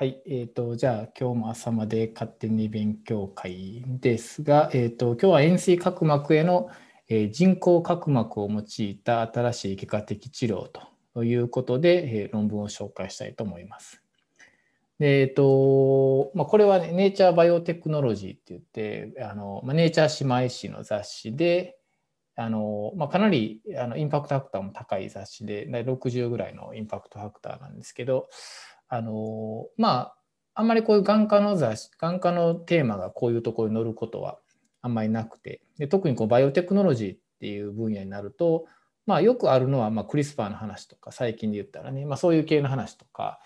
はい、えーと、じゃあ今日も朝まで勝手に勉強会ですが、えーと、今日は円錐角膜への、えー、人工角膜を用いた新しい外科的治療ということで、えー、論文を紹介したいと思います。でえーとまあ、これは、ね、ネイチャーバイオテクノロジーって言ってあの、まあ、ネイチャー姉妹誌の雑誌であの、まあ、かなりあのインパクトファクターも高い雑誌で60ぐらいのインパクトファクターなんですけどあのまああんまりこういう眼科の雑誌眼科のテーマがこういうところに載ることはあんまりなくてで特にこうバイオテクノロジーっていう分野になると、まあ、よくあるのは、まあ、クリスパーの話とか最近で言ったらね、まあ、そういう系の話とか、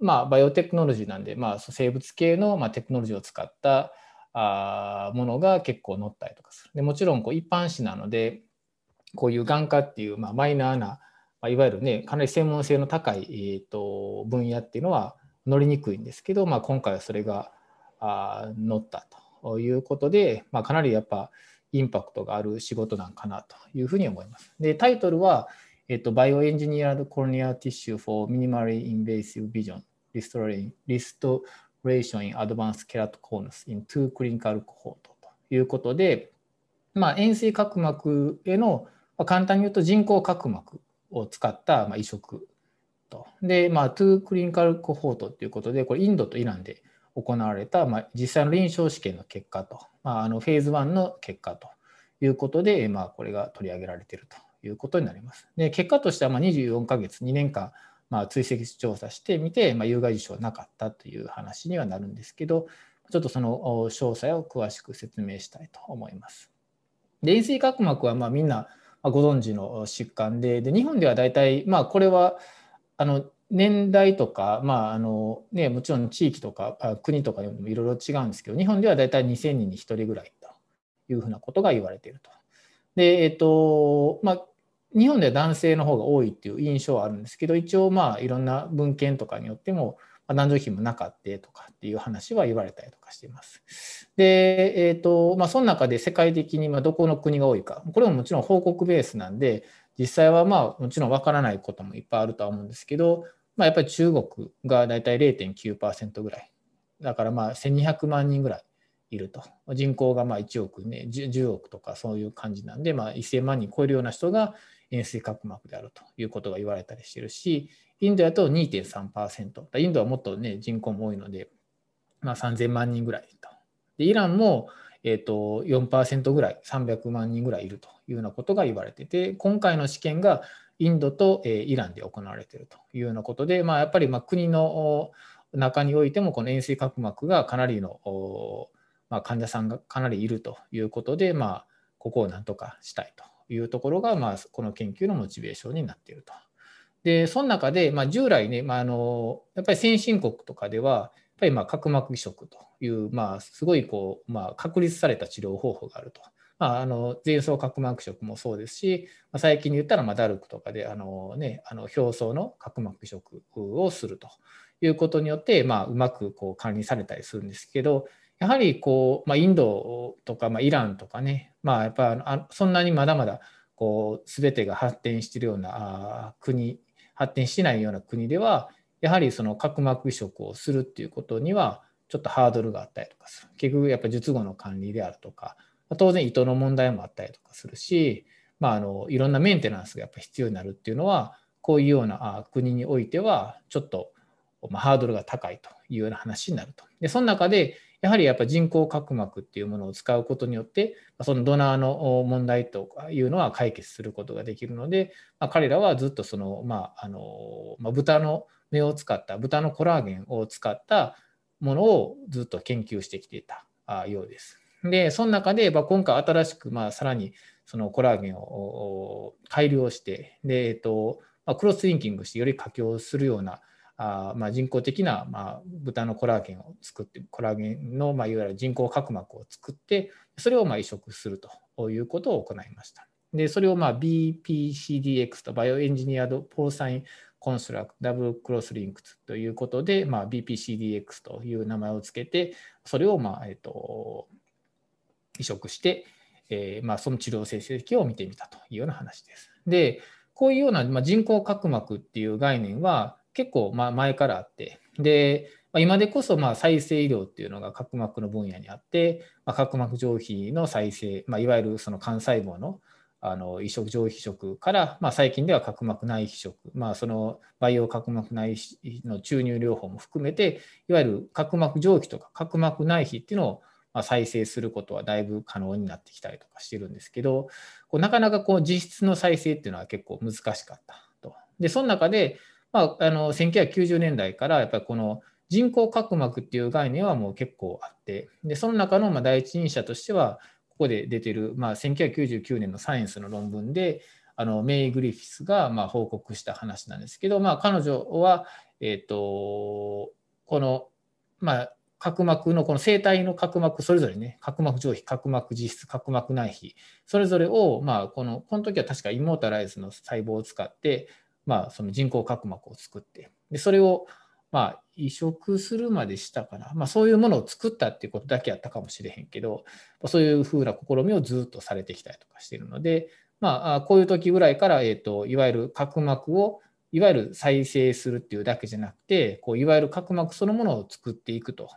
まあ、バイオテクノロジーなんで、まあ、生物系の、まあ、テクノロジーを使ったあものが結構載ったりとかする。でもちろんこう一般紙なのでこういう眼科っていう、まあ、マイナーなまいわゆるねかなり専門性の高い、えーと、分野っていうのは乗りにくいんですけど、まあ、今回はそれがあ乗ったということで、まあ、かなりやっぱインパクトがある仕事なんかなというふうに思います。でタイトルは、えっと、Bioengineered Corneal Tissue for Minimally Invasive Vision Restoration in Advanced Keratoconus in Two Clinical Cohort ということで、まあ、円錐角膜への、まあ、簡単に言うと人工角膜を使ったまあ移植と。で、まあ、トゥークリニカルコホートということで、これインドとイランで行われた、まあ、実際の臨床試験の結果と、まあ、あのフェーズ1の結果ということで、まあ、これが取り上げられているということになります。で結果としてはまあ24ヶ月、2年間、まあ、追跡調査してみて、まあ、有害事象はなかったという話にはなるんですけど、ちょっとその詳細を詳しく説明したいと思います。で、塩水角膜はまあみんなご存知の疾患でで日本では大体、まあ、これはあの年代とか、まああのね、もちろん地域とか国とかにもいろいろ違うんですけど日本では大体2000人に1人ぐらいというふうなことが言われていると。でえっとまあ日本では男性の方が多いっていう印象はあるんですけど一応まあいろんな文献とかによっても男女比もなかったとかっていう話は言われたりとかしています。で、えーとまあ、その中で世界的にどこの国が多いか、これももちろん報告ベースなんで、実際はまあもちろんわからないこともいっぱいあるとは思うんですけど、まあ、やっぱり中国がだいたい0.9%ぐらい。だからまあ1200万人ぐらいいると。人口がまあ1億ね、10億とかそういう感じなんで、まあ、1000万人超えるような人が円錐角膜であるということが言われたりしてるし、インドだと2.3%。インドはもっとね、人口も多いので、まあ、3000万人ぐらいと。でイランも、えーと、4%ぐらい、300万人ぐらいいるというようなことが言われてて、今回の試験がインドと、えー、イランで行われているというようなことで、まあ、やっぱりまあ国の中においても、この円錐角膜がかなりの、まあ、患者さんがかなりいるということで、まあ、ここをなんとかしたいというところが、まあ、この研究のモチベーションになっていると。で、その中で、まあ、従来ね、まあ、あのやっぱり先進国とかでは、やっぱりまあ角膜移植という、まあ、すごいこう、まあ、確立された治療方法があると。まあ、あの前層角膜移植もそうですし、まあ、最近で言ったらまあダルクとかであの、ね、あの表層の角膜移植をするということによって、まあ、うまくこう管理されたりするんですけど、やはりこう、まあ、インドとか、まあ、イランとかね、まあ、やっぱあそんなにまだまだこう全てが発展しているような国発展しないような国ではやはりその角膜移植をするっていうことにはちょっとハードルがあったりとかする結局やっぱ術後の管理であるとか当然糸の問題もあったりとかするし、まあ、あのいろんなメンテナンスがやっぱ必要になるっていうのはこういうような国においてはちょっとまハードルが高いというような話になると。でその中でやはりやっぱ人工角膜っていうものを使うことによってそのドナーの問題とかいうのは解決することができるので、まあ、彼らはずっとその、まああのまあ、豚の目を使った豚のコラーゲンを使ったものをずっと研究してきていたようです。でその中で、まあ、今回新しく、まあ、さらにそのコラーゲンを改良してで、えっとまあ、クロスリンキングしてより佳境するようなあまあ、人工的な、まあ、豚のコラーゲンを作ってコラーゲンの、まあ、いわゆる人工角膜を作ってそれをまあ移植するということを行いました。でそれをまあ BPCDX と bioengineered porcine construct double crosslink ということで、まあ、BPCDX という名前をつけてそれをまあ、えっと、移植して、えーまあ、その治療成績を見てみたというような話です。でこういうような、まあ、人工角膜っていう概念は結構まあ前からあってでま、今でこそまあ再生医療っていうのが角膜の分野にあって、ま、角膜上皮の再生、まあ、いわゆるその幹細胞のあの移植上皮食から、まあ、最近では角膜内皮食、まあ、その培養角膜内皮の注入療法も含めていわゆる角膜上皮とか角膜内皮っていうのをま再生することはだいぶ可能になってきたりとかしてるんですけどこうなかなかこう実質の再生っていうのは結構難しかったと。でその中で、まあ、あの1990年代からやっぱりこの人工角膜っていう概念はもう結構あってでその中のま第一人者としてはここで出てる、まあ、1999年のサイエンスの論文であのメイ・グリフィスがま報告した話なんですけど、まあ、彼女は、えーと、この、まあ、角膜のこの生体の角膜それぞれね角膜上皮角膜実質角膜内皮それぞれをまあこのこの時は確かイモータライズの細胞を使ってまあその人工角膜を作ってでそれをまあ移植するまでしたかな、まあ、そういうものを作ったっていうことだけやったかもしれへんけどそういうふうな試みをずっとされてきたりとかしているのでまあこういう時ぐらいから、えーと、いわゆる角膜をいわゆる再生するっていうだけじゃなくてこういわゆる角膜そのものを作っていくと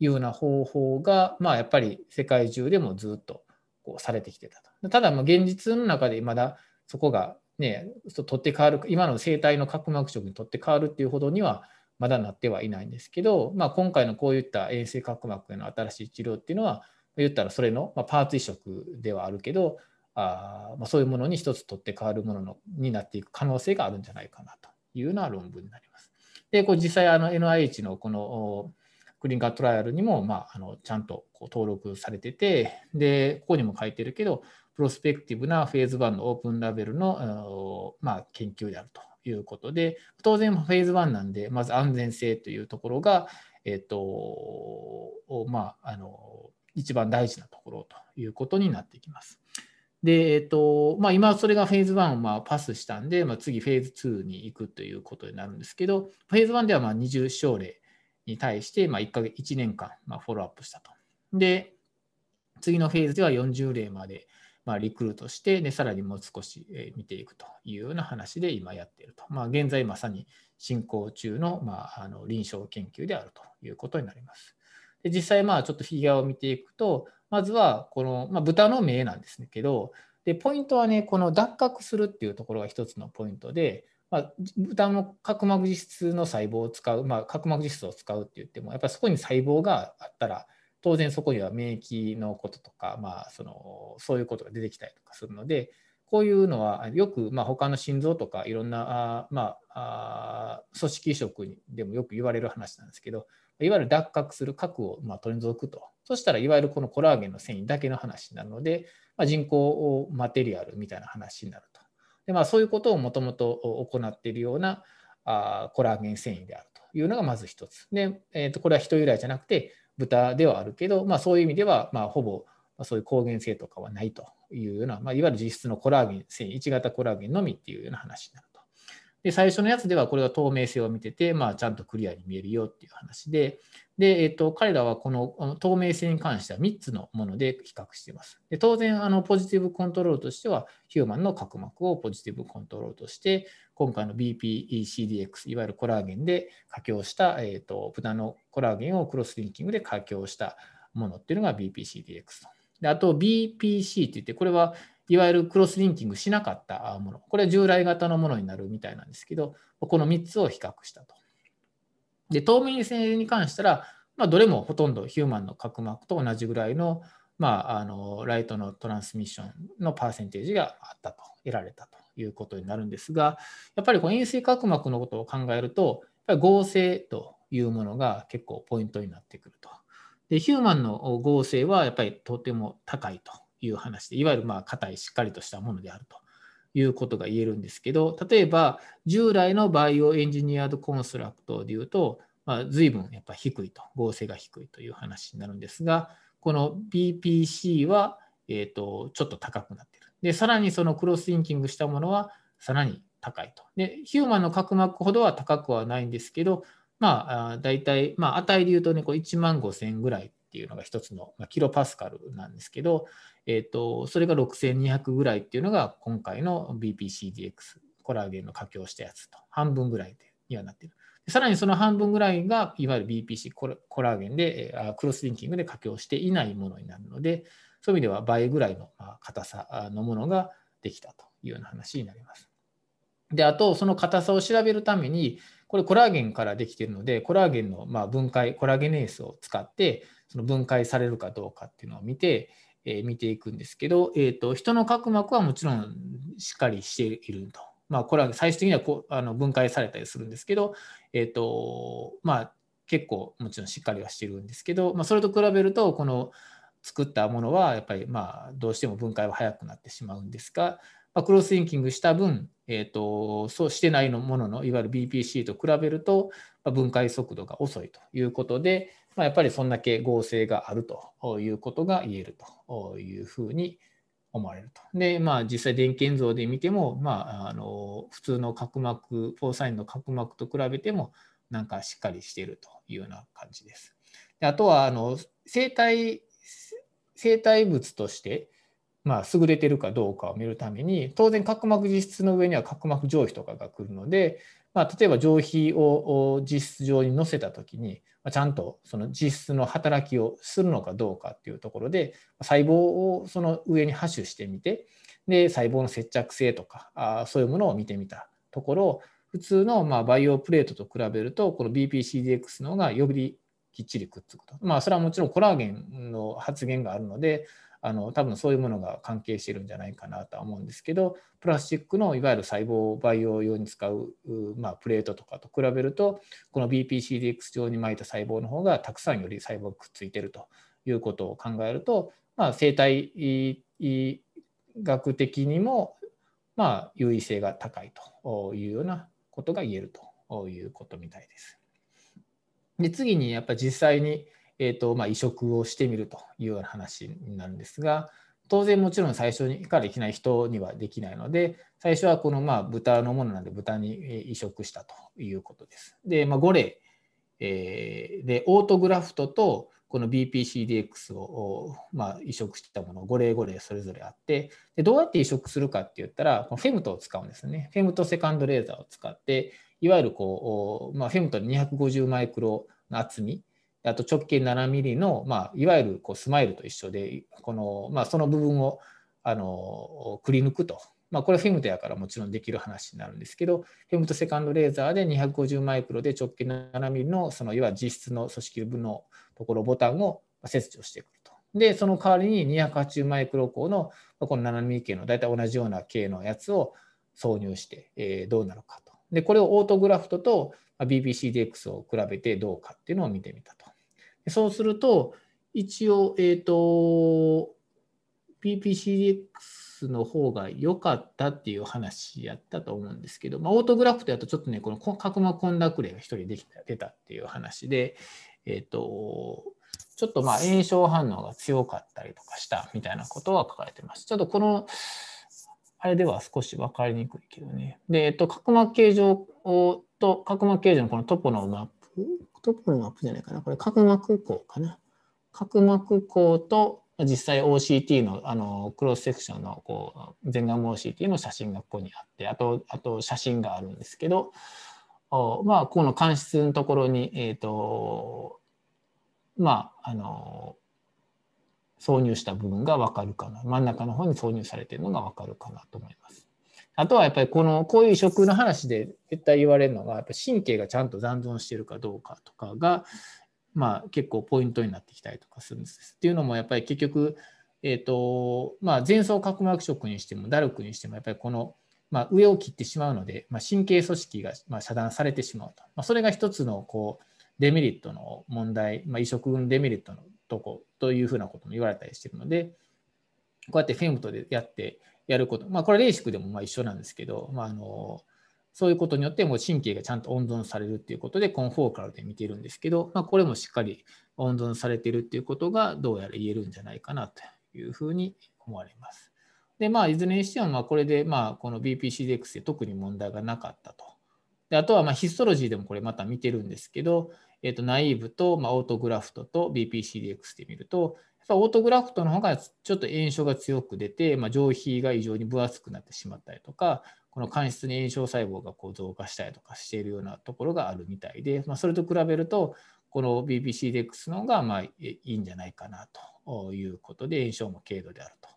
いうような方法が、まあ、やっぱり世界中でもずっとこうされてきてたと。ただ、現実の中でまだそこがね、取って変わる、今の生体の角膜色に取って変わるっていうほどにはまだなってはいないんですけど、まあ、今回のこういった遠征角膜への新しい治療っていうのは、言ったらそれの、まパーツ移植ではあるけど、あまあ、そういうものに一つ取って変わるもののになっていく可能性があるんじゃないかなというような論文になります。で、これ実際あの NIH のこのクリニカルトライアルにも、まあ、あのちゃんとこう登録されてて、で、ここにも書いてるけど、プロスペクティブなフェーズ1のオープンラベルの、まあ、研究であるということで、当然フェーズ1なんで、まず安全性というところが、えっ、と、まあ、あの、一番大事なところということになってきます。で、えっ、と、まあ、今それがフェーズ1をまあパスしたんで、まあ、次フェーズ2に行くということになるんですけど、フェーズ1ではまあ20症例に対して、まあ、1ヶ月、1年間、まあ、フォローアップしたと。で、次のフェーズでは40例まで、まあ、リクルートして、で、さらにもう少し見ていくというような話で今やっていると。まあ、現在まさに進行中の,、まあ、あの臨床研究であるということになります。で実際、ちょっとフィギュアを見ていくと、まずはこの、まあ、豚の目なんですけど、でポイントはね、この脱核するっていうところが一つのポイントで、まあ、豚の角膜実質の細胞を使う、まあ、角膜実質を使うって言っても、やっぱりそこに細胞があったら、当然そこには免疫のこととか、まあ、そのそういうことが出てきたりとかするので、こういうのはよく、まあ、他の心臓とかいろんなあ、まあ、あ組織移植でもよく言われる話なんですけど、いわゆる脱核する核をま取り除くと。そしたらいわゆるこのコラーゲンの繊維だけの話になるので、まあ、人工マテリアルみたいな話になると。でまあ、そういうことをもともと行っているようなあコラーゲン繊維であるというのがまず一つ。で、えー、とこれは人由来じゃなくて豚ではあるけど、まあ、そういう意味では、まあ、ほぼそういう抗原性とかはないというような、まあ、いわゆる実質のコラーゲン繊維、1型コラーゲンのみっていうような話になる。で、最初のやつではこれは透明性を見てて、まあ、ちゃんとクリアに見えるよっていう話で、で、えっと、彼らはこの透明性に関しては3つのもので比較しています。で当然、あのポジティブコントロールとしては、ヒューマンの角膜をポジティブコントロールとして、今回の BPECDX、いわゆるコラーゲンで加強した、えっと、豚のコラーゲンをクロスリンキングで加強したものっていうのが BPCDX と。であと BPC って言って、これはいわゆるクロスリンキングしなかったもの。これは従来型のものになるみたいなんですけど、この3つを比較したと。で、透明性に関したら、まあ、どれもほとんどヒューマンの角膜と同じぐらいの,、まあ、あのライトのトランスミッションのパーセンテージがあったと、得られたということになるんですが、やっぱりこの陰性角膜のことを考えると、やっぱり合成というものが結構ポイントになってくると。で、 human の剛性はやっぱりとても高いという話で、いわゆるまあ硬いしっかりとしたものであるということが言えるんですけど、例えば従来の bioengineered construct でいうと、まあ、随分やっぱ低いと、剛性が低いという話になるんですが、この BPC は、えーと、ちょっと高くなっている。で、さらにその crosslinking したものはさらに高いと。で、 human の角膜ほどは高くはないんですけど、まあ、大体、まあ、値で言うとね、こう1万5000ぐらいっていうのが一つの、まあ、キロパスカルなんですけど、えーと、それが6200ぐらいっていうのが今回の BPCDX、コラーゲンの加強したやつと、半分ぐらいにはなっている。さらにその半分ぐらいがいわゆる BPC コラーゲンでクロスリンキングで加強していないものになるのでそういう意味では倍ぐらいの硬さのものができたというような話になります。であとその硬さを調べるためにこれコラーゲンからできているのでコラーゲンのま分解コラーゲネースを使ってその分解されるかどうかっていうのを見て、え見ていくんですけど、えーと、人の角膜はもちろんしっかりしていると。まあ、これは最終的にはこあの分解されたりするんですけど、えーとまあ、結構もちろんしっかりはしてるんですけど、まあ、それと比べるとこの作ったものはやっぱりまあどうしても分解は早くなってしまうんですが、ま、クロスリンキングした分、えーと、そうしてないのもののいわゆる BPC と比べると、分解速度が遅いということで、まあ、やっぱりそんだけ合成があるということが言えるというふうに思われると。で、まあ、実際電検像で見ても、まあ、あの普通の角膜、フォーサインの角膜と比べても、なんかしっかりしているというような感じです。であとはあの生体生体物として、まあ、優れてるかどうかを見るために当然角膜実質の上には角膜上皮とかが来るので、まあ、例えば上皮を実質上に載せた時にちゃんとその実質の働きをするのかどうかっていうところで細胞をその上に播種してみてで細胞の接着性とかあそういうものを見てみたところ普通のまバイオプレートと比べるとこの BPCDX の方がよりきっちりくっつくと。まあそれはもちろんコラーゲンの発現があるのであの多分そういうものが関係してるんじゃないかなとは思うんですけどプラスチックのいわゆる細胞培養用に使う、まあ、プレートとかと比べるとこの BPCDX 上に巻いた細胞の方がたくさんより細胞がくっついてるということを考えると、まあ、生態学的にもまあ優位性が高いというようなことが言えるということみたいです。で次にやっぱ実際にえーとまあ、移植をしてみるというような話になるんですが当然もちろん最初にからいきなり人にはできないので最初はこのまあ豚のものなんで豚に移植したということです。で、まあ、5例、えー、でオートグラフトとこの BPCDX を、まあ、移植したもの5例5例それぞれあってでどうやって移植するかって言ったらこのフェムトを使うんですね。フェムトセカンドレーザーを使っていわゆるこう、まあ、フェムト250マイクロの厚みあと直径7ミリの、まあ、いわゆるこうスマイルと一緒で、このまあ、その部分をあのくり抜くと。まあ、これフェムトやからもちろんできる話になるんですけど、フェムトセカンドレーザーで250マイクロで直径7ミリのそのいわゆる実質の組織部のところボタンを切除してくると。で、その代わりに280マイクロ光のこの7ミリ系の大体同じような系のやつを挿入して、えー、どうなるかと。で、これをオートグラフトと BBCDX を比べてどうかっていうのを見てみたと。そうすると、一応、えっ、ー、と、PPCDX の方が良かったっていう話やったと思うんですけど、まあ、オートグラフトやとちょっとね、この角膜混濁例が1人できた出たっていう話で、えっ、ー、と、ちょっとまあ炎症反応が強かったりとかしたみたいなことは書かれてます。ちょっとこの、あれでは少し分かりにくいけどね。で、えっと、角膜形状と角膜形状のこのトポのマップトップのマップじゃないかな。これ角膜孔かな。角膜孔と実際 OCT のあのクロスセクションのこう全顔 OCT の写真がここにあってあとあと写真があるんですけどまあこの間質のところにえっ、ー、とまああの挿入した部分が分かるかな真ん中の方に挿入されているのが分かるかなと思います。あとはやっぱりこのこういう移植の話で絶対言われるのがやっぱ神経がちゃんと残存してるかどうかとかが、まあ、結構ポイントになってきたりとかするんです。っていうのもやっぱり結局、えーとまあ、前層角膜色にしてもダルクにしてもやっぱりこの、まあ、上を切ってしまうので、まあ、神経組織がま遮断されてしまうと、まあ、それが一つのこうデメリットの問題、まあ、移植のデメリットのとこというふうなことも言われたりしてるのでこうやってフェムトでやってやること、まあ、これレーシックでもまあ一緒なんですけど、まあ、あのそういうことによってもう神経がちゃんと温存されるっていうことでコンフォーカルで見てるんですけど、まあ、これもしっかり温存されてるっていうことがどうやら言えるんじゃないかなというふうに思われます。でまあ、いずれにしてもまあこれでまあこの BPCDX で特に問題がなかったと。であとはまあヒストロジーでもこれまた見てるんですけど、えー、とナイーブとまあオートグラフトと BPCDX で見ると、オートグラフトの方がちょっと炎症が強く出て、まあ、上皮が異常に分厚くなってしまったりとか、この間質に炎症細胞がこう増加したりとかしているようなところがあるみたいで、まあ、それと比べると、この BBCDX の方がまあいいんじゃないかなということで、炎症も軽度であると。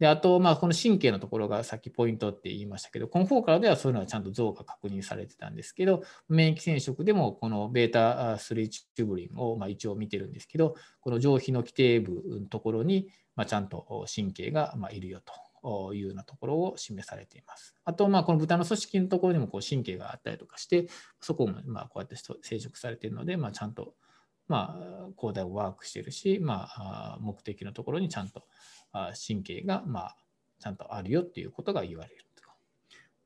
であと、まあ、この神経のところがさっきポイントって言いましたけど、このフォーカルではそういうのはちゃんと増が確認されてたんですけど、免疫染色でもこの β3 チューブリンをま一応見てるんですけど、この上皮の規定部のところにまちゃんと神経がまいるよというようなところを示されています。あと、まあこの豚の組織のところにもこう神経があったりとかして、そこもまこうやって生殖されているので、ま、ちゃんとま、抗体をワークしているし、まあ、目的のところにちゃんと神経が、まあ、ちゃんとあるよっていうことが言われる。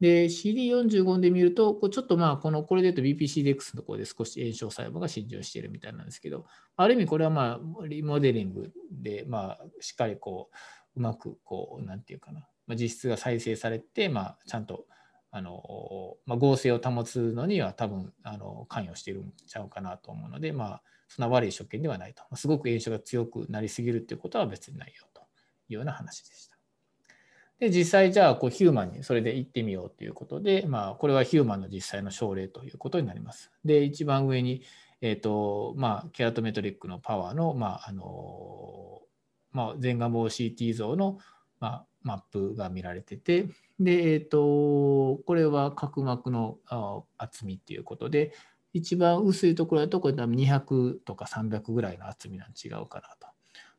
で、CD45 で見ると、ちょっとまあ、この、これで言うと BPCDX のところで少し炎症細胞が浸潤しているみたいなんですけど、ある意味これはまあ、リモデリングで、まあ、しっかりこう、うまくこう、なんていうかな、まあ、実質が再生されて、まあ、ちゃんと、あの、まあ、合成を保つのには多分、あの、関与しているんちゃうかなと思うので、まあ、そんな悪い所見ではないと。すごく炎症が強くなりすぎるっていうことは別にないよいうような話でした。で、実際じゃあこうヒューマンにそれで行ってみようということで、まあ、これはヒューマンの実際の症例ということになります。で、一番上に、えっ、ー、と、まあ、ケラトメトリックのパワーの、まあ、あの、まあ、前願望 CT 像の、まあ、マップが見られてて、で、えっ、ー、と、これは角膜の厚みっていうことで、一番薄いところだと、これ多分200とか300ぐらいの厚みなん違うかな。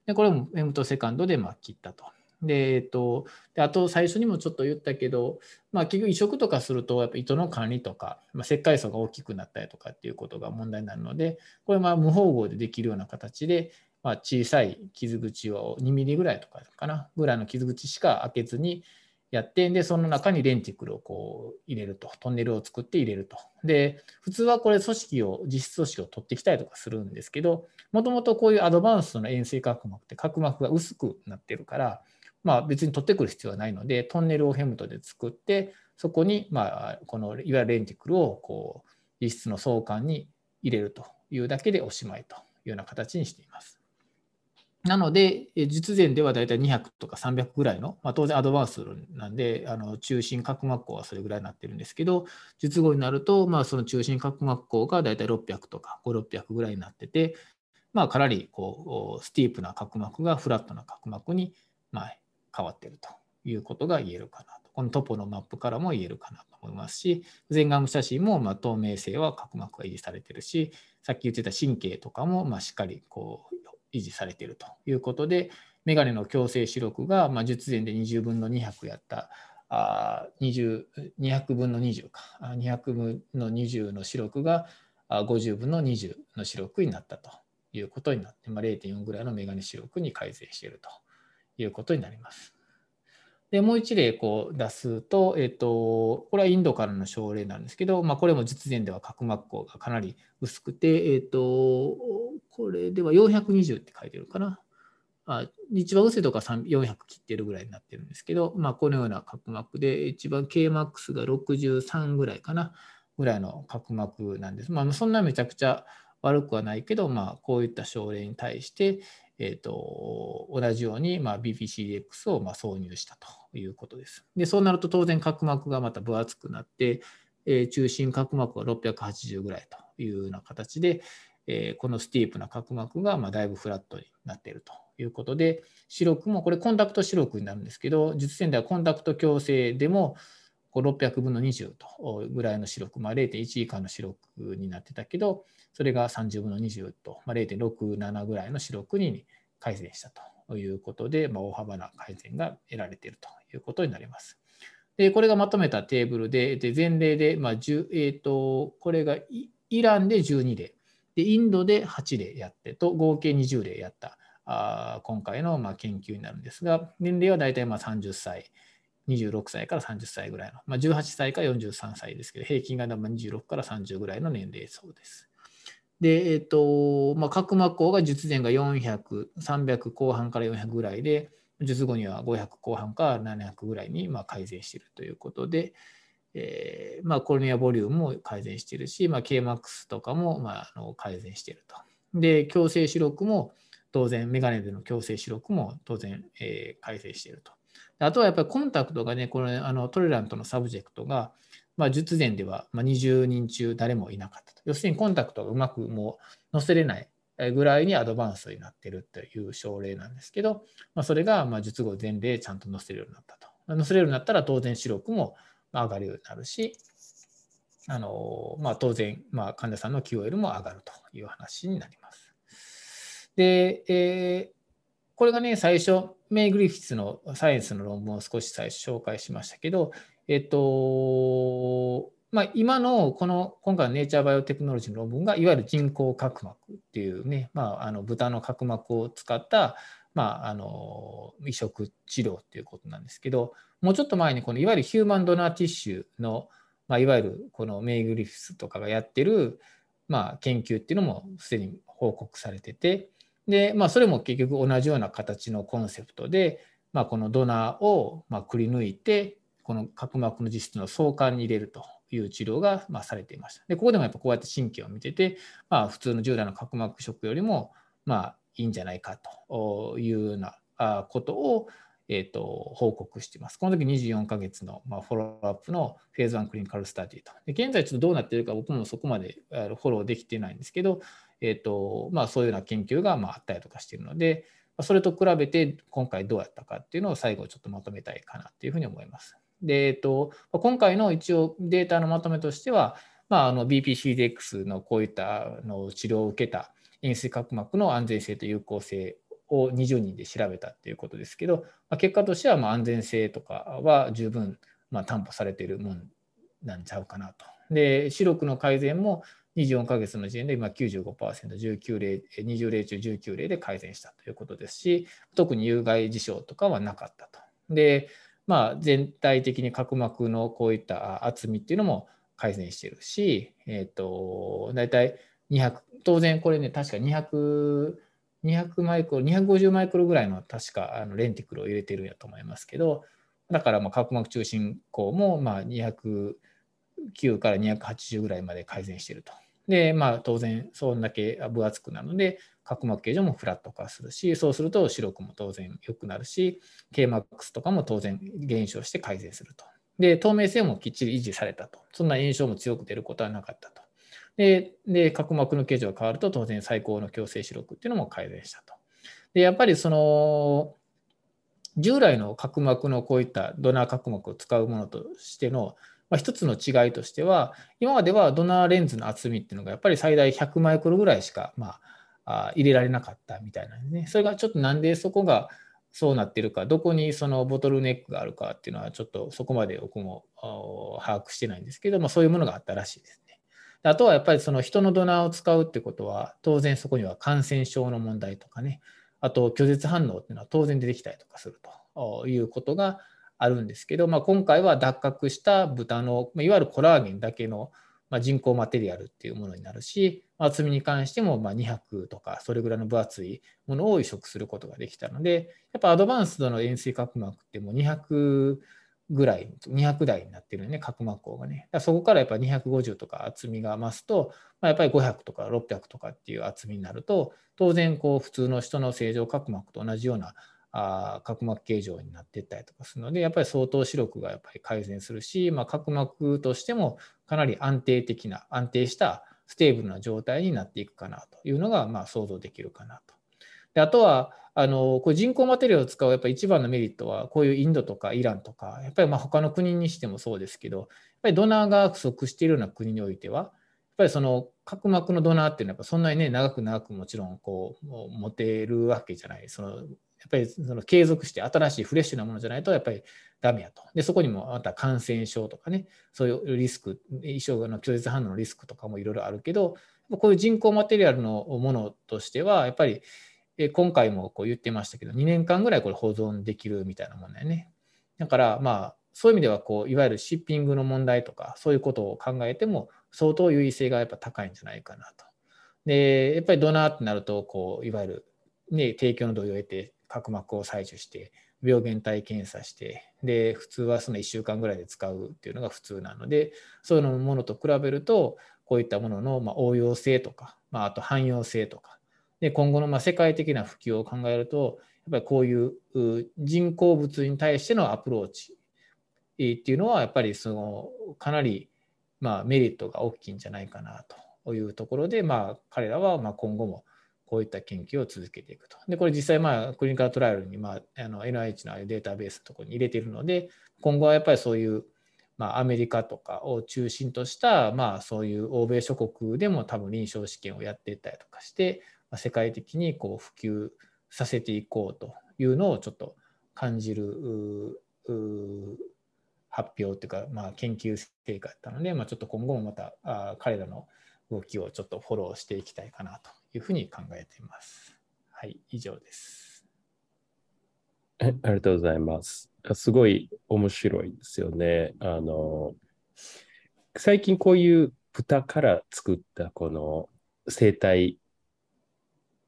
で、これも M とセカンドでま切ったと。で、えっと、であと最初にもちょっと言ったけど、まあ、結局移植とかすると、やっぱ糸の管理とか、まあ、石灰層が大きくなったりとかっていうことが問題になるので、これま無縫合でできるような形で、まあ、小さい傷口を2ミリぐらいとかかな、ぐらいの傷口しか開けずにやって、で、その中にレンティクルをこう入れると、トンネルを作って入れると。で、普通はこれ組織を、実質組織を取ってきたりとかするんですけど、もともとこういうアドバンスの円錐角膜って角膜が薄くなってるから、まあ、別に取ってくる必要はないので、トンネルをヘムトで作って、そこに、まあ、このいわゆるレンティクルをこう実質の相関に入れるというだけでおしまいというような形にしています。なので、実前ではだいたい200とか300ぐらいの、まあ、当然アドバンスなんで、あの中心角膜孔はそれぐらいになってるんですけど、術後になると、まあ、その中心角膜孔がだいたい600とか5、600ぐらいになってて、まあ、かなりこうスティープな角膜がフラットな角膜にまあ変わっているということが言えるかなと。このトポのマップからも言えるかなと思いますし、全ガム写真もま透明性は角膜が維持されてるし、さっき言ってた神経とかもましっかりこう維持されているということで、メガネの矯正視力がまあ術前で20分の200やったあ20 200分の20か、200分の20の視力が50分の20の視力になったということになって、まあ、0.4ぐらいのメガネ視力に改善しているということになります。で、もう一例こう出すと、えっ、と、これはインドからの症例なんですけど、まあ、これも実前では角膜孔がかなり薄くて、えっ、と、これでは420って書いてるかな。あ一番薄いとか400切ってるぐらいになってるんですけど、まあ、このような角膜で、一番 Kmax が63ぐらいかな、ぐらいの角膜なんです。まあ、そんなめちゃくちゃ悪くはないけど、まあ、こういった症例に対して、えーと、同じように、まあ、BPCDX をまあ挿入したということです。で、そうなると当然角膜がまた分厚くなって、えー、中心角膜は680ぐらいというような形で、えー、このスティープな角膜がまあだいぶフラットになっているということで、視力もこれコンタクト視力になるんですけど、実践ではコンタクト矯正でも600分の20とぐらいの視力、まあ、0.1以下の視力になってたけど、それが30分の20と、まあ、0.67ぐらいの視力に改善したということで、まあ、大幅な改善が得られているということになります。でこれがまとめたテーブルで、で前例で、まあえーと、これがイランで12例で、インドで8例やってと、合計20例やったあ今回のまあ研究になるんですが、年齢は大体まあ30歳。26歳から30歳ぐらいの、まあ、18歳から43歳ですけど、平均が26から30ぐらいの年齢層です。で、えっ、と、まあ、角膜孔が術前が400、300後半から400ぐらいで、術後には500後半から700ぐらいにまあ改善しているということで、えー、まあ、コロニアボリュームも改善しているし、まあ、KMAX とかもまあの改善していると。で、矯正視力も当然、メガネでの矯正視力も当然、えー、改善していると。あとはやっぱりコンタクトがね、これあの tolerant の subject が、まあ、術前では20人中誰もいなかったと。要するにコンタクトがうまくもう載せれないぐらいに advance になっているという症例なんですけど、まあ、それがま術後全例ちゃんと載せるようになったと。載せるようになったら当然視力も上がるようになるし、あのまあ、当然、まあ、患者さんの QOL も上がるという話になります。で、えー、これがね、最初、メイ・グリフィスのサイエンスの論文を少し最初紹介しましたけど、えっと、まあ、今のこの今回のネイチャーバイオテクノロジーの論文がいわゆる人工角膜っていうね、まあ、あの豚の角膜を使った、まあ、あの移植治療っていうことなんですけどもうちょっと前にこのいわゆるヒューマンドナーティッシュの、まあ、いわゆるこのメイグリフスとかがやってる、まあ、研究っていうのもすでに報告されててで、まあ、それも結局同じような形のコンセプトで、まあ、このドナーをまくり抜いてこの角膜の実質の相関に入れるという治療がまされていました。で、ここでもやっぱこうやって神経を見てて、まあ、普通の従来の角膜食よりもまあいいんじゃないかというようなことを、えーと、報告しています。この時24ヶ月の、まあ、フォローアップのフェーズ1クリニカルスタディと。で現在ちょっとどうなってるか僕もそこまでフォローできてないんですけど、えーとまあ、そういうような研究がまああったりとかしているので、それと比べて今回どうやったかっていうのを最後ちょっとまとめたいかなっていうふうに思います。で、えっと、今回の一応データのまとめとしては、まあ、あの BPCDX のこういったの治療を受けた塩水角膜の安全性と有効性を20人で調べたっていうことですけど、まあ、結果としてはまあ安全性とかは十分まあ担保されているもんなんちゃうかなと。で、視力の改善も24ヶ月の時点で今95%、19例、20例中19例で改善したということですし、特に有害事象とかはなかったと。で、まあ、全体的に角膜のこういった厚みっていうのも改善してるし、えっ、ー、と、大体200、当然これね、確か200、200マイクロ、250マイクロぐらいの確かあのレンティクルを入れてるんやと思いますけど、だからまあ角膜中心孔もまあ209から280ぐらいまで改善してると。で、まあ当然そんだけ分厚くなるので、角膜形状もフラット化するし、そうすると視力も当然良くなるし、Kmax とかも当然減少して改善すると。で、透明性もきっちり維持されたと。そんな炎症も強く出ることはなかったと。で、で角膜の形状が変わると当然最高の強制視力っていうのも改善したと。で、やっぱりその、従来の角膜のこういったドナー角膜を使うものとしての、まあ、一つの違いとしては、今まではドナーレンズの厚みっていうのがやっぱり最大100マイクロぐらいしか、まあ、あ入れられなかったみたいなね。それがちょっとなんでそこがそうなってるか、どこにそのボトルネックがあるかっていうのはちょっとそこまで僕も把握してないんですけど、ま、そういうものがあったらしいですね。あとはやっぱりその人のドナーを使うってことは、当然そこには感染症の問題とかね、あと拒絶反応っていうのは当然出てきたりとかするということがあるんですけど、まあ、今回は脱核した豚の、いわゆるコラーゲンだけのま人工マテリアルっていうものになるし、厚みに関してもま200とかそれぐらいの分厚いものを移植することができたので、やっぱアドバンスドの円錐角膜ってもう200ぐらい、200台になってるね、角膜孔がね。そこからやっぱ250とか厚みが増すと、まあ、やっぱり500とか600とかっていう厚みになると、当然こう普通の人の正常角膜と同じようなあ角膜形状になっていったりとかするので、やっぱり相当視力がやっぱり改善するし、まあ、角膜としてもかなり安定的な、安定した stable な状態になっていくかなというのが、まあ、想像できるかなと。であとは、あのこれ人工 material を使うやっぱ一番のメリットは、こういうインドとかイランとか、やっぱりまあ他の国にしてもそうですけど、やっぱりドナーが不足しているような国においては、やっぱりその角膜のドナーっていうのはそんなにね長く長くもちろんこう持てるわけじゃないそのやっぱりその継続して新しいフレッシュなものじゃないとやっぱりダメやと。で、そこにもまた感染症とかね、そういうリスク、衣装の拒絶反応のリスクとかもいろいろあるけど、こういう人工マテリアルのものとしては、やっぱり今回もこう言ってましたけど、2年間ぐらいこれ保存できるみたいなもんだよね。だからまあ、そういう意味ではこう、いわゆるシッピングの問題とか、そういうことを考えても、相当優位性がやっぱ高いんじゃないかなと。で、やっぱりドナーってなると、こう、いわゆる、ね、提供の同意を得て、角膜を採取して病原体検査してで普通はその1週間ぐらいで使うっていうのが普通なのでそういうものと比べるとこういったもののま応用性とか、まあ、と汎用性とかで今後のま世界的な普及を考えるとやっぱりこういう人工物に対してのアプローチっていうのはやっぱりそのかなりまメリットが大きいんじゃないかなというところで、まあ、彼らはま今後もこういった研究を続けていくと。で、これ実際、まあ、クリニカルトライアルに、まあ、あの NIH のデータベースのところに入れているので、今後はやっぱりそういう、まあ、アメリカとかを中心とした、まあ、そういう欧米諸国でも多分臨床試験をやっていったりとかして、まあ、世界的にこう普及させていこうというのをちょっと感じる発表というか、まあ、研究成果だったので、まあ、ちょっと今後もまたあ彼らの動きをちょっとフォローしていきたいかなというふうに考えています。はい、以上です。ありがとうございます。すごい面白いですよね。あの、最近こういう豚から作ったこの生体、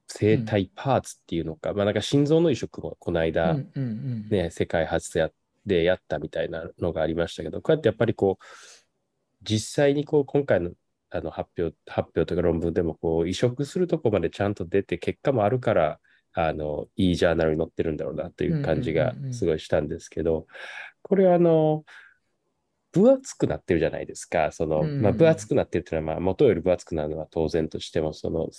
生体パーツっていうのか、うん、まあなんか心臓の移植もこの間、ね、うんうん、世界初でやでやったみたいなのがありましたけど、こうやってやっぱりこう、実際にこう今回のあの発表、発表というか論文でもこう移植するとこまでちゃんと出て結果もあるから、あの、いいジャーナルに載ってるんだろうなという感じがすごいしたんですけど、これはあの、分厚くなってるじゃないですか。その、まあ、分厚くなってるっていうのは、まあ、元より分厚くなるのは当然としても、その、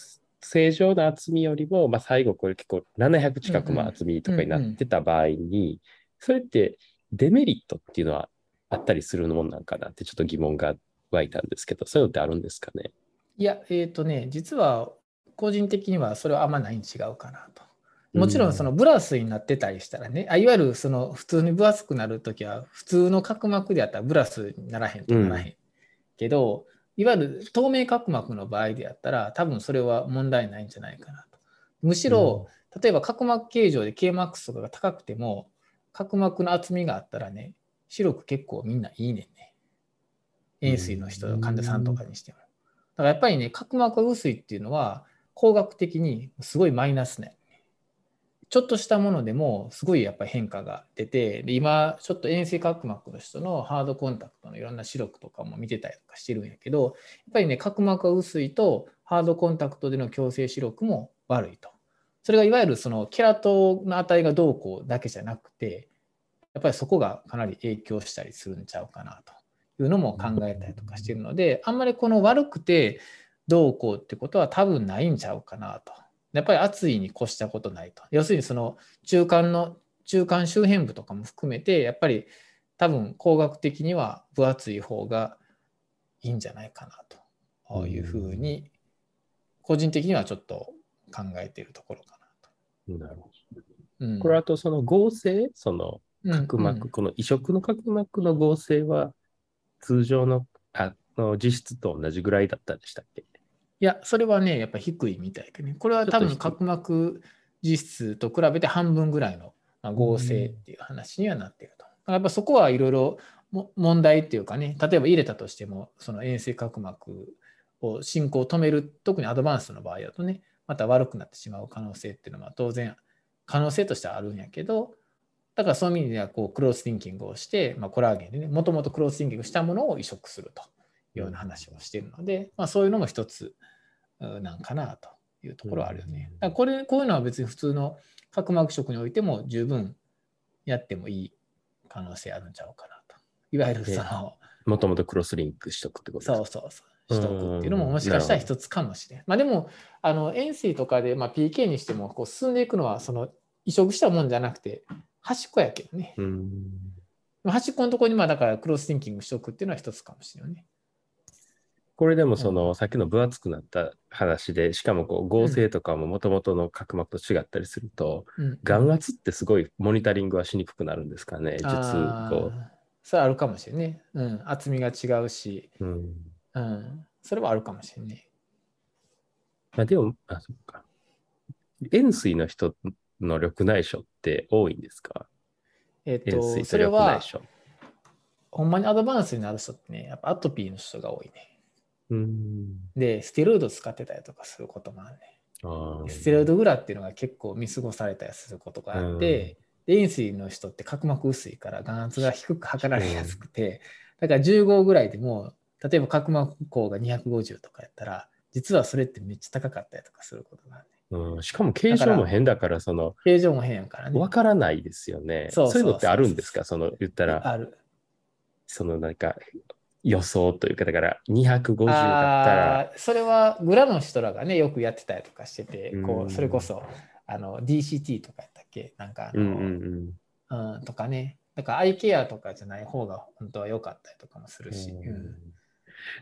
正常な厚みよりも、まあ、最後これ結構700近くも厚みとかになってた場合に、それってデメリットっていうのはあったりするもんなんかなってちょっと疑問が湧いたんですけど、そういうのってあるんですかね？いや、えっ、ー、とね、実は個人的にはそれはあんまないに違うかなと。もちろんそのブラスになってたりしたらね、あいわゆるその普通に分厚くなるときは普通の角膜であったらブラスにならへんとならへん。うん、けど、いわゆる透明角膜の場合であったら多分それは問題ないんじゃないかなと。むしろ、うん、例えば角膜形状で Kmax とかが高くても角膜の厚みがあったらね、白く結構みんないいねん塩水の人、患者さんとかにしても。だからやっぱりね、角膜が薄いっていうのは、工学的にすごいマイナスね。ちょっとしたものでもすごいやっぱり変化が出て、で今ちょっと塩水角膜の人のハードコンタクトのいろんな視力とかも見てたりとかしてるんやけど、やっぱりね、角膜が薄いとハードコンタクトでの強制視力も悪いと。それがいわゆるそのケラトの値がどうこうだけじゃなくて、やっぱりそこがかなり影響したりするんちゃうかなというのも考えたりとかしてるので、あんまりこの悪くてどうこうってことは多分ないんちゃうかなと。やっぱり暑いに越したことないと。要するにその中間の中間周辺部とかも含めて、やっぱり多分工学的には分厚い方がいいんじゃないかなというふうに、個人的にはちょっと考えているところかなと。なるほど。うん、これあとその合成、その角膜、うんうん、この移植の角膜の合成は通常のあの実質と同じぐらいだったでしたっけ？いや、それはね、やっぱ低いみたいでね。これは多分角膜実質と比べて半分ぐらいの合成っていう話にはなっていると。やっぱそこはいろいろ問題っていうかね、例えば入れたとしても、その遠征角膜を進行を止める、特にアドバンスの場合だとね、また悪くなってしまう可能性っていうのは当然可能性としてはあるんやけど、だからそういう意味ではこうクロスティンキングをして、まあ、コラーゲンでね、もともとクロスティンキングしたものを移植するというような話をしているので、まあ、そういうのも一つなんかなというところはあるよね。だこれこういうのは別に普通の角膜食においても十分やってもいい可能性あるんちゃうかなと。いわゆるその。もともとクロスリンクしとくってことそうそうそう。しとくっていうのももしかしたら一つかもしれん。まあでも、あの塩水とかで、まあ、PK にしてもこう進んでいくのはその移植したもんじゃなくて端っこやけどね。端っこのところにまあだからクロスティンキングしとくっていうのは一つかもしれないね。これでもその、うん、さっきの分厚くなった話で、しかもこう合成とかももともとの角膜と違ったりすると、うん、眼圧ってすごいモニタリングはしにくくなるんですかね、実こう。それあるかもしれないね。うん、厚みが違うし、うん、うん、それはあるかもしれない。まあ、でも、あ、そっか。塩水の人の緑内障って多いんですか？えっ、ー、と、それは、ほんまにアドバンスになる人ってね、やっぱアトピーの人が多いね。で、ステロイド使ってたりとかすることもあるね。ステロイドグラっていうのが結構見過ごされたりすることがあって、塩水の人って角膜薄いから眼圧が低く測られやすくて、だから15ぐらいでも、例えば角膜高が250とかやったら、実はそれってめっちゃ高かったりとかすることがあるね。うん、しかも形状も変だから、その、形状も変やからね。わからないですよね。そういうのってあるんですか？その、言ったら、ある。そのなんか、予想というか、だから、250だったら、それはグラの人らがねよくやってたりとかしてて、こうん。うそれこそあの DCT とかやったっけ？なんかあの、うんうんとかね。だからアイケアとかじゃない方が本当は良かったりとかもするし、うん。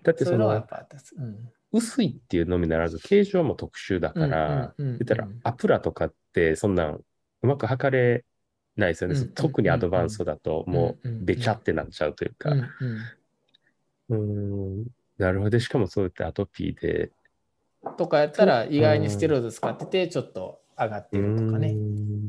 だってそのはやっのぱうん、薄いっていうのみならず形状も特殊だから、言ったらアプラとかってそんなんうまく測れないですよね、特にアドバンストだともうべちゃってなっちゃうというか、うんなるほど。でしかもそうやってアトピーで。とかやったら意外にステロイド使っててちょっと上がってるとかね、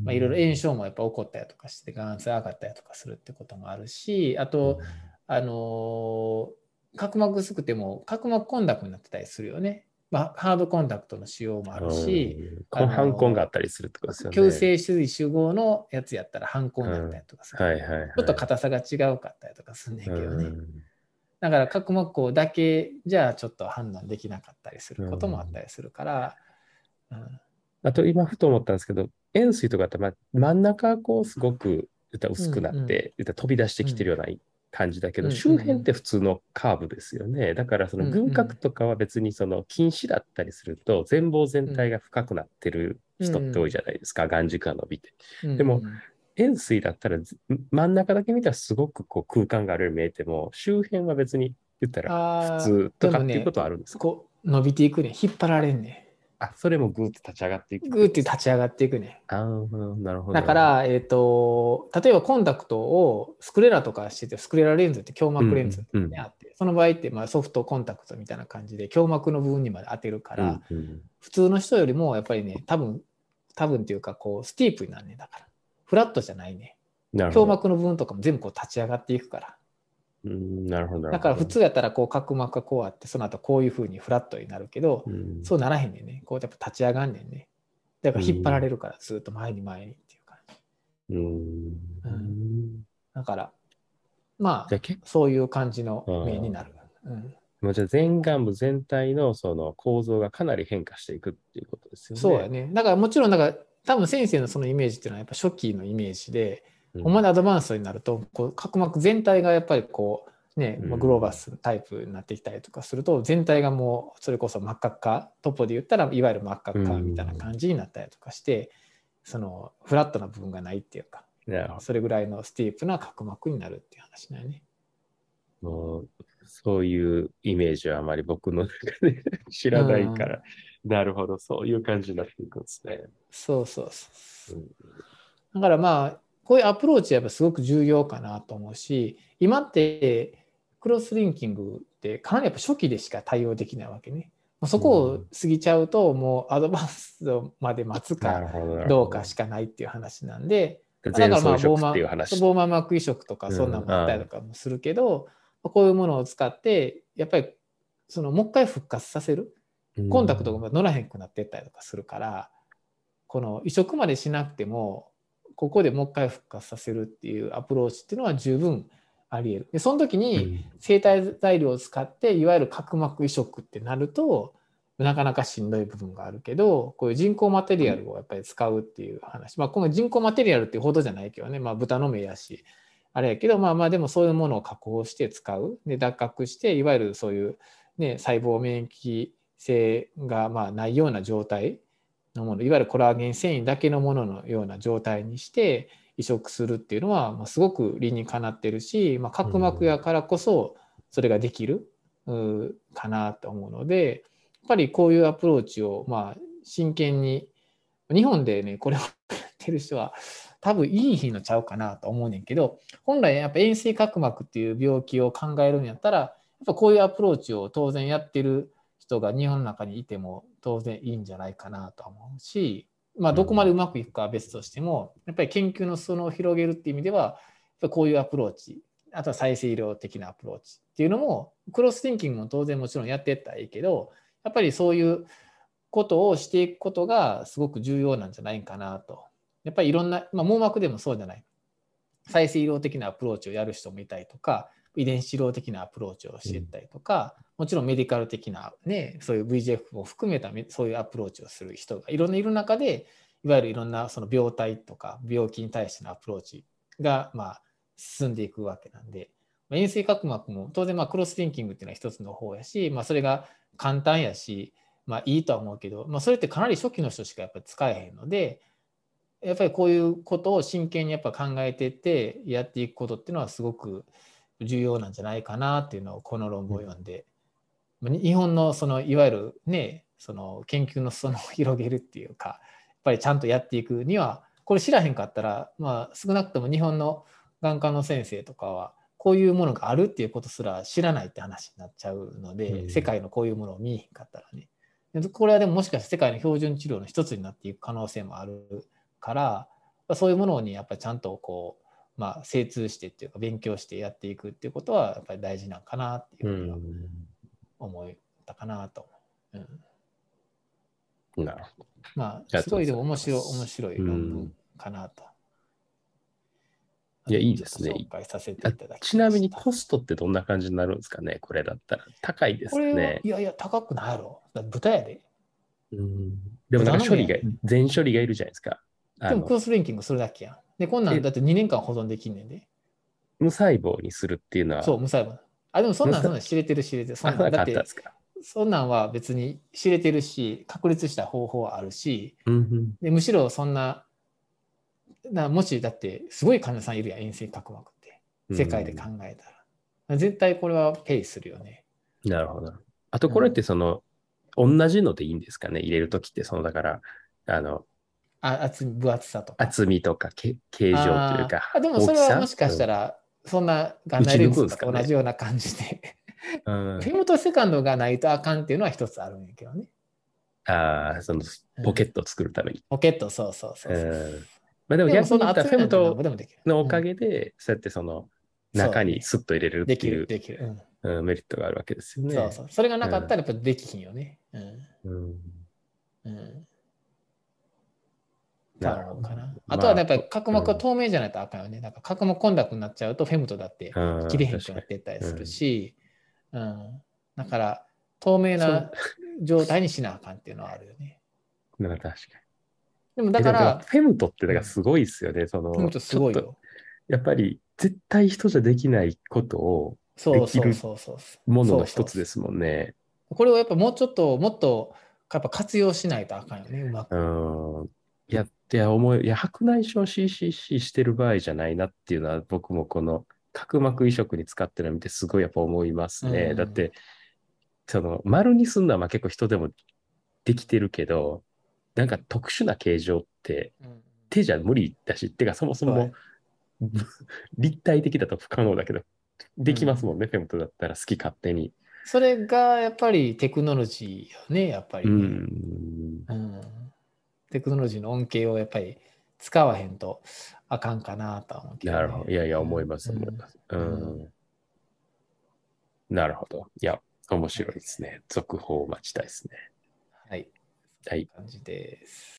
まあ、いろいろ炎症もやっぱ起こったりとかして眼圧上がったりとかするってこともあるしあと、あのー角膜薄くても角膜コンタクトになってたりするよね。まあ、ハードコンタクトの使用もあるし、うん、反根があったりするってことですよね。急性種子集合のやつやったら反根になったりとかする、はいはいはい、ちょっと硬さが違うかったりとかすんねんけどね。うん。だから角膜だけじゃちょっと判断できなかったりすることもあったりするから、うん。あと今ふと思ったんですけど、円錐とかって、ま、真ん中がこうすごく薄くなって、飛び出してきてるような感じだけど、周辺って普通のカーブですよね。だからその軍角とかは別にその近視だったりすると、全貌全体が深くなってる人って多いじゃないですか、眼軸が伸びて。でも円錐だったらず真ん中だけ見たらすごくこう空間があるように見えても、周辺は別に言ったら普通とかっていうことはあるんですか、こう伸びていくね。引っ張られんねあ、それもグーって立ち上がっていく。グーって立ち上がっていくねあーなるほど。だから、えっと例えばコンタクトをスクレラとかしててスクレラレンズって強膜レンズって、ねうんうんあってその場合ってまあソフトコンタクトみたいな感じで強膜の部分にまで当てるから、うんうん普通の人よりもやっぱりね多分多分っていうかこうスティープになるねだからフラットじゃないねなるほど。強膜の部分とかも全部こう立ち上がっていくからうんなるほど。だから普通やったらこう角膜がこうあってその後こういう風にフラットになるけど、うん。そうならへんねんね。こうやっぱ立ち上がんねんね。だから引っ張られるからずっと前に前にっていう感じ。うん。うん。だからまあそういう感じの目になる、うん、構、じゃあ前眼部全体のその構造がかなり変化していくっていうことですよね。そうやね。だからもちろんだから多分先生のそのイメージっていうのはやっぱ初期のイメージで、うんほんまにアドバンスになるとこう角膜全体がやっぱりこうね、グローバスタイプになってきたりとかすると全体がもうそれこそ真っ赤っかトポで言ったらいわゆる真っ赤っかみたいな感じになったりとかして、そのフラットな部分がないっていうかそれぐらいのスティープな角膜になるっていう話だよね。どもうそういうイメージはあまり僕の中で知らないから、なるほど、そういう感じになっていくんですね。そうそうそう。うんだからまあこういうアプローチはやっぱすごく重要かなと思うし今ってクロスリンキングってかなりやっぱ初期でしか対応できないわけね。そこを過ぎちゃうともうアドバンストまで待つかど。うかしかないっていう話なんでだ全からまあ装ボーマ。ボーマ膜移植とかそんなのもあったりとかもするけど、こういうものを使ってやっぱりそのもう一回復活させるコンタクトが乗らへんくなってったりとかするから、この移植までしなくてもここでもう一回復活させるっていうアプローチっていうのは十分あり得る。でその時に生体材料を使っていわゆる角膜移植ってなるとなかなかしんどい部分があるけどこういう人工マテリアルをやっぱり使うっていう話、まあこの人工マテリアルっていうほどじゃないけどね、まあ、豚の目やし。あれやけどまあまあでもそういうものを加工して使う。で脱核していわゆるそういう、ね、細胞免疫性がまあないような状態のものいわゆるコラーゲン繊維だけのもののような状態にして移植するっていうのはすごく理にかなってるし、まあ、角膜やからこそそれができるかなと思うのでやっぱりこういうアプローチをまあ真剣に日本でねこれをやってる人は多分いいひんのちゃうかなと思うねんけど本来やっぱ円錐角膜っていう病気を考えるんやったらやっぱこういうアプローチを当然やってる人が日本の中にいても当然いいんじゃないかなと思うし、まあ、どこまでうまくいくかは別としてもやっぱり研究の裾野を広げるっていう意味ではこういうアプローチあとは再生医療的なアプローチっていうのも crosslinking も当然もちろんやっていったらいいけどやっぱりそういうことをしていくことがすごく重要なんじゃないかなと。やっぱりいろんな、まあ、網膜でもそうじゃない。再生医療的なアプローチをやる人もいたりとか、遺伝子治療的なアプローチをしていったりとか、もちろん medical 的なねそういう VEGF も含めたそういうアプローチをする人がいろんないる中でいわゆるいろんなその病態とか病気に対してのアプローチがまあ進んでいくわけなんで、まあ、円錐角膜も当然まあ crosslinking っていうのは一つの方やし、まあ、それが簡単やし、まあ、いいとは思うけど、まあ、それってかなり初期の人しかやっぱり使えへんのでやっぱりこういうことを真剣にやっぱ考えていってやっていくことっていうのはすごく重要なんじゃないかなっていうのをこの論文を読んで、うん、日本のそのいわゆるねその研究の裾野を広げるっていうかやっぱりちゃんとやっていくにはこれ知らへんかったら、まあ、少なくとも日本の眼科の先生とかはこういうものがあるっていうことすら知らないって話になっちゃうので、うん、世界のこういうものを見えへんかったらね。これはでももしかして世界の標準治療の一つになっていく可能性もあるからそういうものにやっぱりちゃんとこう、まあ、精通してっていうか勉強してやっていくっていうことはやっぱり大事なんかなっていうふうに思ったかなと。うん、なるほど。まあすごいでも面白い面白い論文かなと。いや、いいですね。ちなみにコストってどんな感じになるんですかねこれだったら。高いですね。いやいや、高くないやろ。豚やで。うん。でもなんか処理が、全処理がいるじゃないですか。でもクロスリンキングするだけやん。で、こんなんだって2年間保存できんねんで。無細胞にするっていうのは。そう、無細胞。あ、でもそんなん、そんなん知れてる知れてる。そんなんだって、そんなんは別に知れてるし、確立した方法はあるし、うん、でむしろそんな、なもしだってすごい患者さんいるやん、遠征角膜って。世界で考えたら。うん、絶対これはペイするよね。なるほど。あとこれってその、うん、同じのでいいんですかね？入れるときって、そのだから、あの、あ厚み分厚さとか。厚みとか形状というか。あでもそれはもしかしたら、そんなガンナイレンズと同じような感じで。うん、フィムとセカンドがないとあかんっていうのは一つあるんやけどね。ああ、そのポケットを作るために。うん、ポケット、そうそうそうそう。うんまあ、でも逆に言ったフェムトのおかげで、そうやってその中にスッと入れるっていう、できるうんメリットがあるわけですよね。そうそう。それがなかったらやっぱできひんよね。うん。うんうんなるほどかな。あとはやっぱり角膜は透明じゃないとあかんよね。なんか角膜混濁になっちゃうとフェムトだって切れへんくなってたりするし、うん、だから透明な状態にしなあかんっていうのはあるよね。な確かに。でもだから、フェムトってだからすごいですよね。そのフェムトすごいよ。やっぱり絶対人じゃできないことをできるものの一つですもんね。これをやっぱもうちょっともっとやっぱ活用しないとあかんよね、うまく。うんいや、いや、思い、いや、白内障 CCC してる場合じゃないなっていうのは、僕もこの角膜移植に使ってるの見て、すごいやっぱ思いますね。うん、だって、その、丸にすんのはまあ結構人でもできてるけど、なんか特殊な形状って手じゃ無理だし、てかそもそも、立体的だと不可能だけど、できますもんね、うん、フェムトだったら好き勝手に。それがやっぱりテクノロジーよね、やっぱり、ね、うん、うんテクノロジーの恩恵をやっぱり使わへんとあかんかなと思って、ね、なるほど。いやいや、思います、思います。うん。なるほど。いや、面白いですね。続報を待ちたいですね。はい。はい。感じです。